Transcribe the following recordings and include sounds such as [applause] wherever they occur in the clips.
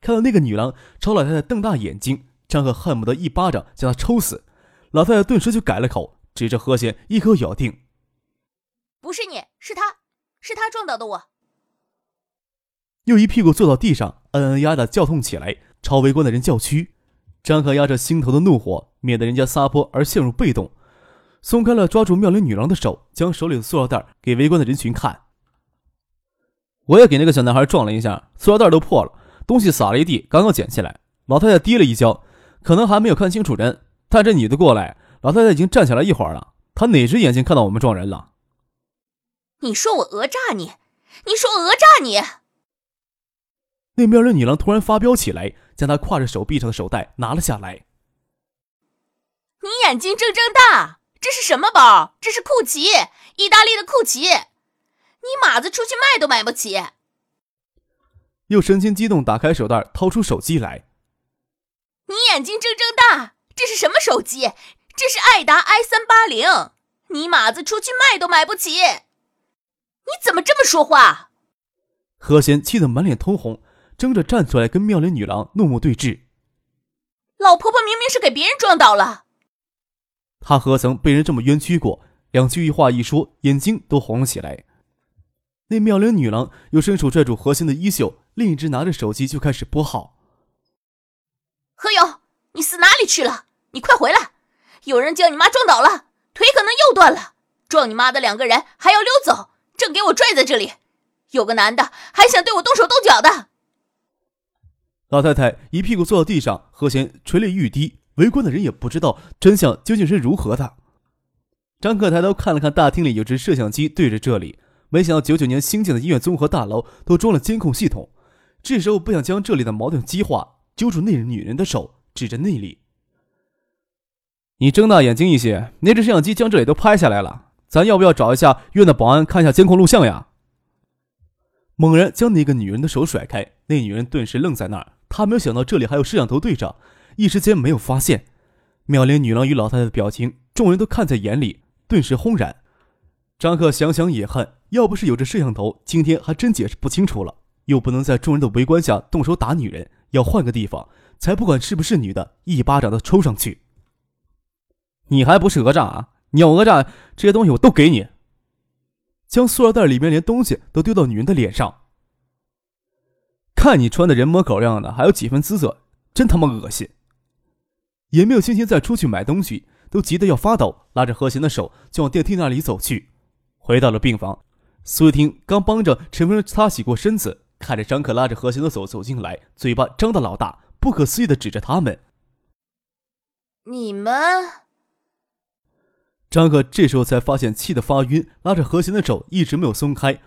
看到那个女郎朝老太太瞪大眼睛，张赫恨不得一巴掌将她抽死。老太太顿时就改了口，指着何贤一口咬定：“不是你，是他，是他撞倒的我。”又一屁股坐到地上，嗯嗯呀的叫痛起来，朝围观的人叫屈。张赫压着心头的怒火，免得人家撒泼而陷入被动，松开了抓住妙龄女郎的手，将手里的塑料袋给围观的人群看。我也给那个小男孩撞了一下，塑料袋都破了。东西撒了一地，刚刚捡起来。老太太跌了一跤，可能还没有看清楚人。但这女的过来，老太太已经站起来一会儿了。她哪只眼睛看到我们撞人了？你说我讹诈你？你说讹诈你？那边的女郎突然发飙起来，将她挎着手臂上的手袋拿了下来。你眼睛睁睁大！这是什么包？这是库奇，意大利的库奇。你马子出去卖都买不起。又神情激动，打开手袋，掏出手机来。你眼睛睁睁大！这是什么手机？这是爱达 i 三八零。你马子出去卖都买不起。你怎么这么说话？何贤气得满脸通红，争着站出来跟妙龄女郎怒目对峙。老婆婆明明是给别人撞倒了。她何曾被人这么冤屈过？两句一话一说，眼睛都红了起来。那妙龄女郎又伸手拽住何贤的衣袖。另一只拿着手机就开始拨号。何勇，你死哪里去了？你快回来！有人将你妈撞倒了，腿可能又断了。撞你妈的两个人还要溜走，正给我拽在这里。有个男的还想对我动手动脚的。老太太一屁股坐到地上，何贤垂泪欲滴。围观的人也不知道真相究竟是如何的。张克抬头看了看大厅里有只摄像机对着这里，没想到九九年新建的医院综合大楼都装了监控系统。这时候不想将这里的矛盾激化，揪住那女人的手，指着那里：“你睁大眼睛一些，那只摄像机将这里都拍下来了。咱要不要找一下院的保安看一下监控录像呀？”猛然将那个女人的手甩开，那女人顿时愣在那儿。她没有想到这里还有摄像头对着，一时间没有发现。妙龄女郎与老太太的表情，众人都看在眼里，顿时轰然。张克想想也恨，要不是有这摄像头，今天还真解释不清楚了。又不能在众人的围观下动手打女人，要换个地方，才不管是不是女的，一巴掌都抽上去。你还不是讹诈啊？你要讹诈，这些东西我都给你。将塑料袋里面连东西都丢到女人的脸上。看你穿的人模狗样的，还有几分姿色，真他妈恶心。也没有心情再出去买东西，都急得要发抖，拉着何贤的手就往电梯那里走去。回到了病房，苏玉婷刚帮着陈峰擦洗过身子。看着张可拉着何贤的手走进来，嘴巴张得老大，不可思议的指着他们：“你们。”张可这时候才发现气得发晕，拉着何贤的手一直没有松开。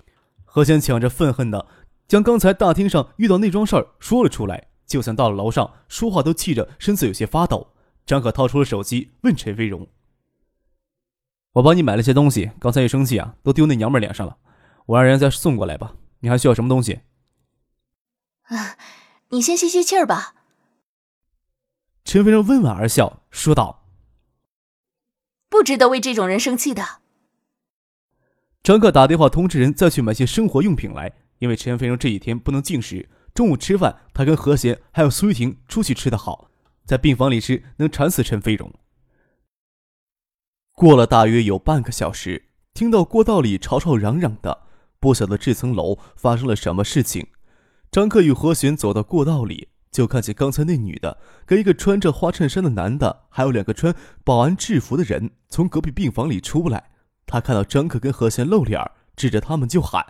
何贤抢着愤恨的将刚才大厅上遇到那桩事儿说了出来，就算到了楼上，说话都气着，身子有些发抖。张可掏出了手机，问陈飞荣：“我帮你买了些东西，刚才一生气啊，都丢那娘们脸上了，我让人再送过来吧。你还需要什么东西？”啊，你先吸吸气儿吧。陈飞荣温婉而笑，说道：“不值得为这种人生气的。”张克打电话通知人再去买些生活用品来，因为陈飞荣这几天不能进食，中午吃饭他跟何贤还有苏玉婷出去吃的好，在病房里吃能馋死陈飞荣。过了大约有半个小时，听到过道里吵吵嚷嚷的，不晓得这层楼发生了什么事情。张克与何璇走到过道里，就看见刚才那女的跟一个穿着花衬衫的男的，还有两个穿保安制服的人从隔壁病房里出来。他看到张克跟何璇露脸，指着他们就喊：“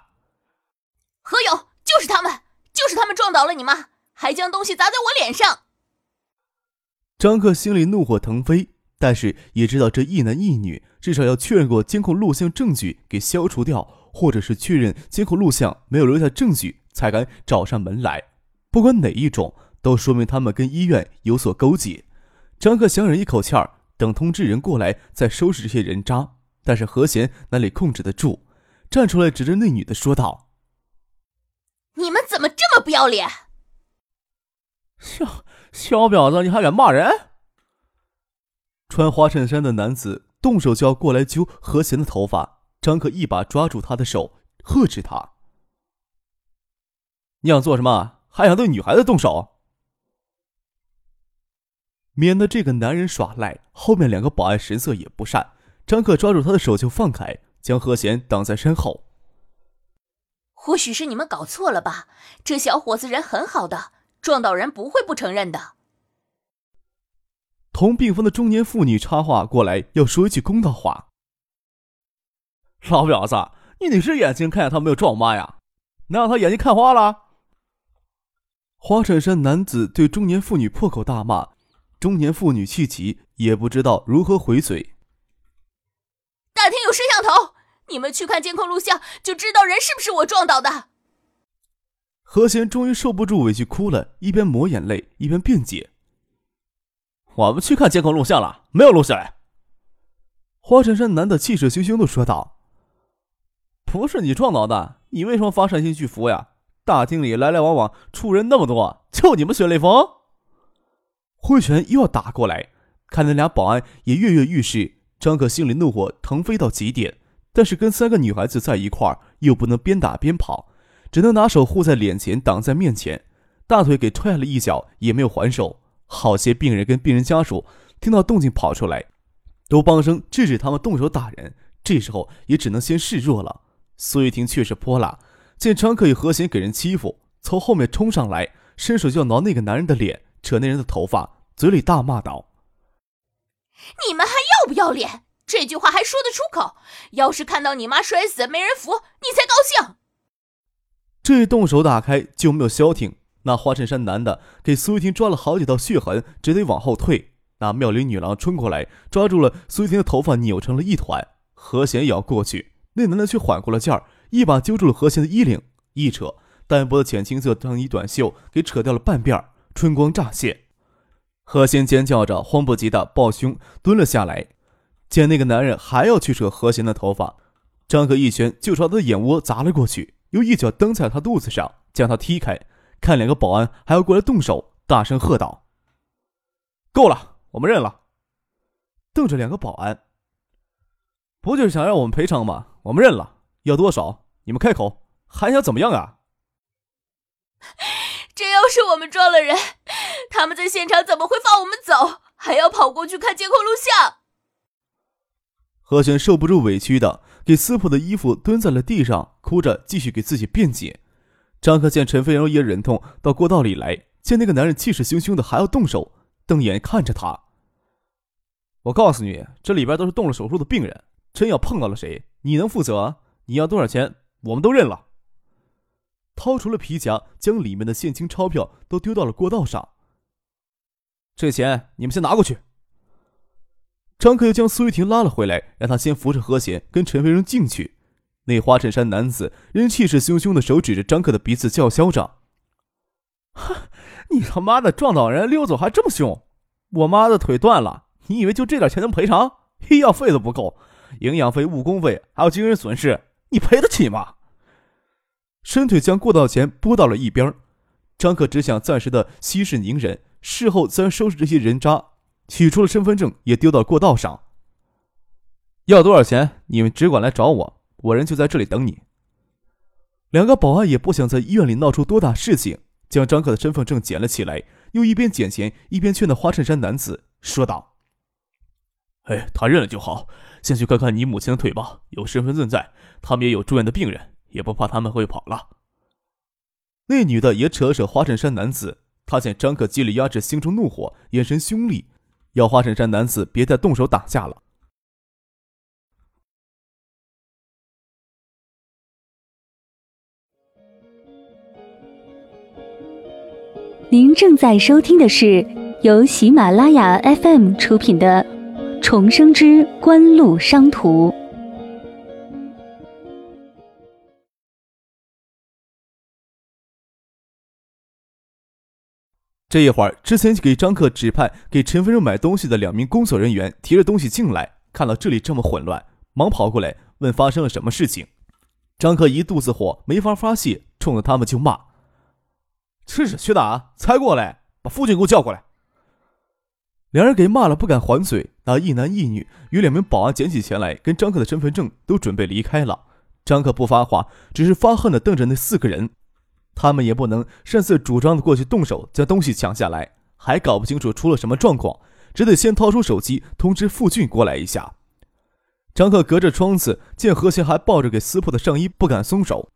何勇，就是他们，就是他们撞倒了你妈，还将东西砸在我脸上。”张克心里怒火腾飞，但是也知道这一男一女至少要确认过监控录像证据给消除掉，或者是确认监控录像没有留下证据。才敢找上门来，不管哪一种，都说明他们跟医院有所勾结。张克想忍一口气儿，等通知人过来再收拾这些人渣。但是何贤哪里控制得住，站出来指着那女的说道：“你们怎么这么不要脸？小小婊子，你还敢骂人？”穿花衬衫的男子动手就要过来揪何贤的头发，张克一把抓住他的手，呵斥他：“你想做什么？还想对女孩子动手？”免得这个男人耍赖，后面两个保安神色也不善。张克抓住他的手就放开，将何贤挡在身后。或许是你们搞错了吧？这小伙子人很好的，撞到人不会不承认的。同病房的中年妇女插话过来，要说一句公道话：“老婊子，你哪只眼睛看见他没有撞我妈呀？难道他眼睛看花了？”花衬衫男子对中年妇女破口大骂。中年妇女气急，也不知道如何回嘴。大厅有摄像头，你们去看监控录像，就知道人是不是我撞倒的。何贤终于受不住委屈，哭了，一边抹眼泪一边辩解：“我们去看监控录像了，没有录下来。”花衬衫男的气势汹汹的说道：“不是你撞倒的，你为什么发善心去扶呀？大厅里来来往往处人那么多，就你们血泪逢。”挥拳又要打过来，看那俩保安也跃跃欲试。张可心里怒火腾飞到极点，但是跟三个女孩子在一块儿，又不能边打边跑，只能拿手护在脸前，挡在面前，大腿给踹了一脚，也没有还手。好些病人跟病人家属听到动静跑出来，都帮声制止他们动手打人。这时候也只能先示弱了。苏玉婷却是泼辣，见张可与何贤给人欺负，从后面冲上来，伸手就要挠那个男人的脸。扯那人的头发，嘴里大骂道：“你们还要不要脸？这句话还说得出口？要是看到你妈摔死没人扶，你才高兴。”这一动手打开就没有消停。那花衬衫男的给苏玉婷抓了好几道血痕，只得往后退。那妙龄女郎冲过来，抓住了苏玉婷的头发，扭成了一团。何贤也要过去，那男的却缓过了劲儿，一把揪住了何贤的衣领，一扯，单薄的浅青色上衣短袖给扯掉了半边。春光乍现，何贤尖叫着，慌不及的抱胸蹲了下来。见那个男人还要去扯何贤的头发，张克一拳就朝他的眼窝砸了过去，又一脚蹬在他肚子上，将他踢开。看两个保安还要过来动手，大声喝道：“够了，我们认了。”瞪着两个保安，不就是想让我们赔偿吗？我们认了，要多少？你们开口，还想怎么样啊？这要是我们撞了人，他们在现场怎么会放我们走？还要跑过去看监控录像？何璇受不住委屈的，给撕破的衣服蹲在了地上，哭着继续给自己辩解。张克见陈飞扬也忍痛到过道里来，见那个男人气势汹汹的，还要动手，瞪眼看着他。我告诉你，这里边都是动了手术的病人，真要碰到了谁，你能负责？你要多少钱，我们都认了。掏出了皮夹，将里面的现金钞票都丢到了过道上。这钱你们先拿过去。张克又将苏玉婷拉了回来，让他先扶着何贤跟陈飞荣进去。那花衬衫男子仍气势汹汹的手指着张克的鼻子叫嚣着：“哼，你他妈的撞倒人溜走还这么凶！我妈的腿断了，你以为就这点钱能赔偿？医药费都不够，营养费、误工费还有精神损失，你赔得起吗？”伸腿将过道钱拨到了一边，张克只想暂时的息事宁人，事后自然收拾这些人渣。取出了身份证，也丢到过道上。要多少钱，你们只管来找我，我人就在这里等你。两个保安也不想在医院里闹出多大事情，将张克的身份证捡了起来，又一边捡钱一边劝那花衬衫男子说道：“哎，他认了就好，先去看看你母亲的腿吧，有身份证在，他们也有住院的病人。”也不怕他们会跑了。那女的也扯了扯花衬衫男子，她见张可极力压制心中怒火，眼神凶厉，要花衬衫男子别再动手打架了。您正在收听的是由喜马拉雅 FM 出品的《重生之官路商途》。这一会儿，之前给张克指派给陈飞荣买东西的两名工作人员提着东西进来，看到这里这么混乱，忙跑过来问发生了什么事情。张克一肚子火，没法发泄，冲着他们就骂：“吃屎去哪？才过来，把父亲给我叫过来！”两人给骂了，不敢还嘴。那一男一女与两名保安捡起钱来，跟张克的身份证都准备离开了。张克不发话，只是发恨的瞪着那四个人。他们也不能擅自主张的过去动手将东西抢下来，还搞不清楚出了什么状况，只得先掏出手机通知傅俊过来一下。张克隔着窗子见何贤还抱着给撕破的上衣不敢松手，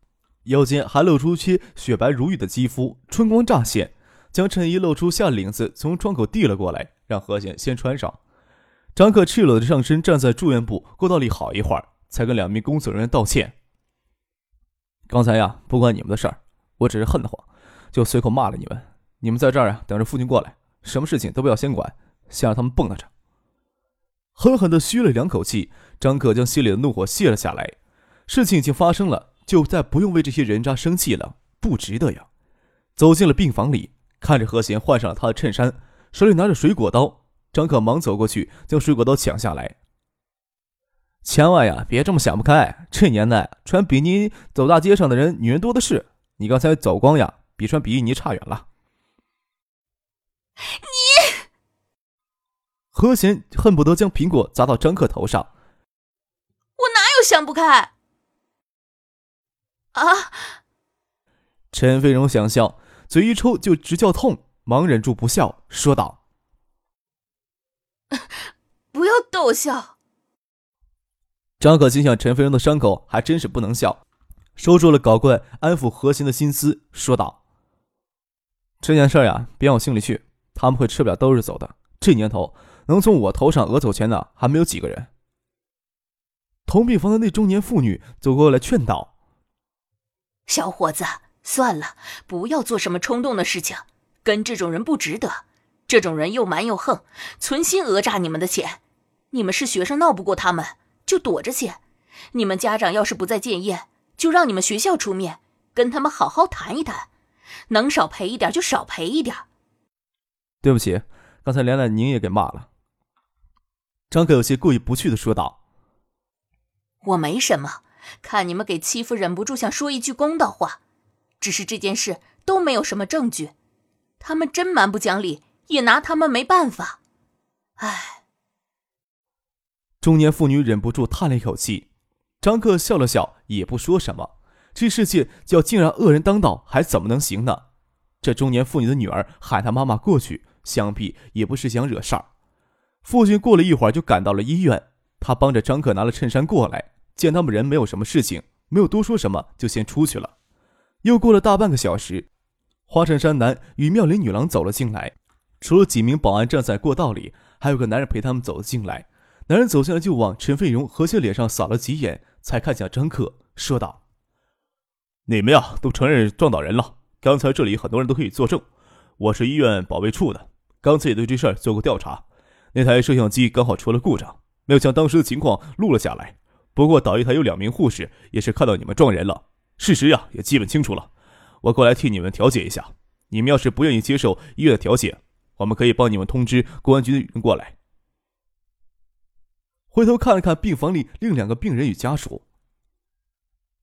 腰间还露出些雪白如玉的肌肤，春光乍现，将衬衣露出下领子从窗口递了过来，让何贤先穿上。张克赤裸的上身站在住院部过道里好一会儿，才跟两名工作人员道歉。刚才呀，不关你们的事儿。我只是恨得慌，就随口骂了你们。你们在这儿啊，等着父亲过来，什么事情都不要先管，先让他们蹦跶着。狠狠地吁了两口气，张克将心里的怒火泄了下来。事情已经发生了，就再不用为这些人渣生气了，不值得呀。走进了病房里，看着何贤换上了他的衬衫，手里拿着水果刀，张克忙走过去将水果刀抢下来。千万呀，别这么想不开，这年代穿比基尼走大街上的人，女人多的是。你刚才走光呀，比穿比基尼差远了。你，何贤恨不得将苹果砸到张克头上。我哪有想不开？啊！陈飞荣想笑，嘴一抽就直叫痛，忙忍住不笑，说道：“ [laughs] 不要逗笑。”张可心想，陈飞荣的伤口还真是不能笑。收住了搞怪安抚何贤的心思，说道：“这件事呀，别往心里去。他们会吃不了兜着走的。这年头，能从我头上讹走钱的还没有几个人。”同病房的那中年妇女走过来劝道：“小伙子，算了，不要做什么冲动的事情。跟这种人不值得。这种人又蛮又横，存心讹诈你们的钱。你们是学生，闹不过他们，就躲着些。你们家长要是不再建业。”就让你们学校出面跟他们好好谈一谈，能少赔一点就少赔一点。对不起，刚才连累您也给骂了。张克有些过意不去的说道：“我没什么，看你们给欺负，忍不住想说一句公道话。只是这件事都没有什么证据，他们真蛮不讲理，也拿他们没办法。唉。”中年妇女忍不住叹了一口气。张克笑了笑，也不说什么。这世界要竟然恶人当道，还怎么能行呢？这中年妇女的女儿喊她妈妈过去，想必也不是想惹事儿。父亲过了一会儿就赶到了医院，他帮着张克拿了衬衫过来，见他们人没有什么事情，没有多说什么，就先出去了。又过了大半个小时，花衬衫男与妙龄女郎走了进来，除了几名保安站在过道里，还有个男人陪他们走了进来。男人走进来就往陈飞荣和谢脸上扫了几眼。才看向张克，说道：“你们呀，都承认撞倒人了。刚才这里很多人都可以作证。我是医院保卫处的，刚才也对这事儿做过调查。那台摄像机刚好出了故障，没有将当时的情况录了下来。不过倒一台有两名护士也是看到你们撞人了，事实呀也基本清楚了。我过来替你们调解一下。你们要是不愿意接受医院的调解，我们可以帮你们通知公安局的人过来。”回头看了看病房里另两个病人与家属，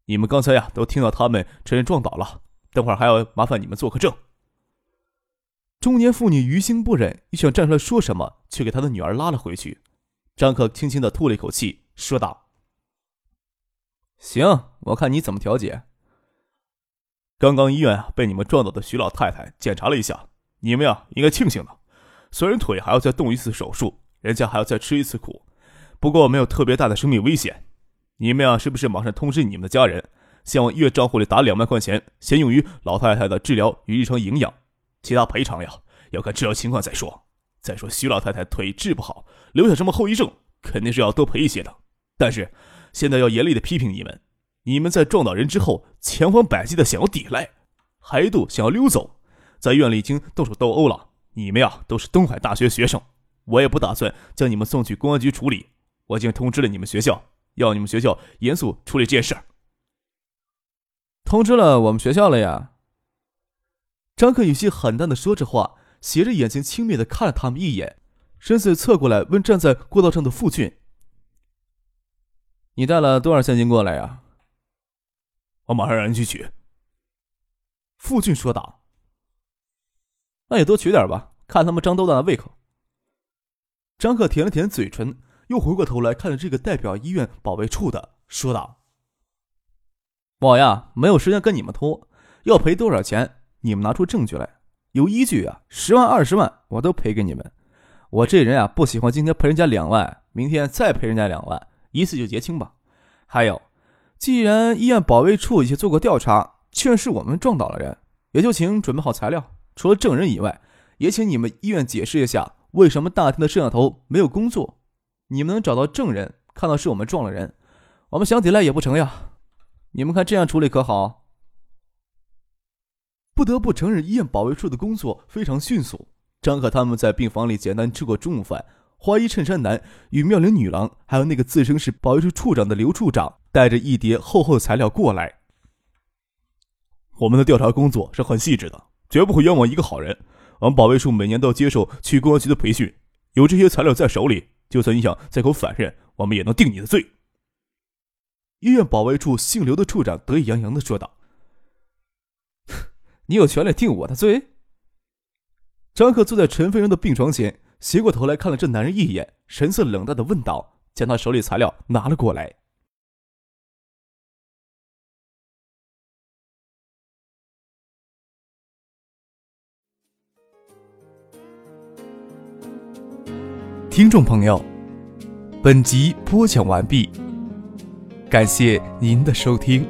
你们刚才呀都听到他们承认撞倒了，等会儿还要麻烦你们做个证。中年妇女于心不忍，又想站出来说什么，却给她的女儿拉了回去。张克轻轻的吐了一口气，说道：“行，我看你怎么调解。刚刚医院啊被你们撞倒的徐老太太检查了一下，你们呀应该庆幸的，虽然腿还要再动一次手术，人家还要再吃一次苦。”不过没有特别大的生命危险，你们呀，是不是马上通知你们的家人，先往医院账户里打两万块钱，先用于老太太的治疗与日常营养，其他赔偿呀，要看治疗情况再说。再说徐老太太腿治不好，留下什么后遗症，肯定是要多赔一些的。但是现在要严厉的批评你们，你们在撞倒人之后，千方百计的想要抵赖，还一度想要溜走，在院里已经动手斗殴了。你们呀，都是东海大学学生，我也不打算将你们送去公安局处理。我已经通知了你们学校，要你们学校严肃处理这件事。通知了我们学校了呀。张克语气很淡的说着话，斜着眼睛轻蔑的看了他们一眼，身子侧过来问站在过道上的傅俊：“你带了多少现金过来呀？”“我马上让人去取。”傅俊说道。“那也多取点吧，看他们张豆大的胃口。”张克舔了舔嘴唇，又回过头来看着这个代表医院保卫处的，说道：“我呀，没有时间跟你们拖，要赔多少钱，你们拿出证据来，有依据啊，十万、二十万，我都赔给你们。我这人啊，不喜欢今天赔人家两万，明天再赔人家两万，一次就结清吧。还有，既然医院保卫处已经做过调查，确认是我们撞倒了人，也就请准备好材料，除了证人以外，也请你们医院解释一下。”为什么大厅的摄像头没有工作？你们能找到证人，看到是我们撞了人，我们想抵赖也不成呀。你们看这样处理可好？不得不承认，医院保卫处的工作非常迅速。张可他们在病房里简单吃过中午饭，花衣衬衫男与妙龄女郎，还有那个自称是保卫处处长的刘处长，带着一叠厚厚的材料过来。我们的调查工作是很细致的，绝不会冤枉一个好人。我们保卫处每年都接受去公安局的培训，有这些材料在手里，就算你想再口反认，我们也能定你的罪。医院保卫处姓刘的处长得意洋洋的说道：[laughs] “你有权利定我的罪？”张克坐在陈飞荣的病床前，斜过头来看了这男人一眼，神色冷淡的问道，将他手里材料拿了过来。听众朋友，本集播讲完毕，感谢您的收听。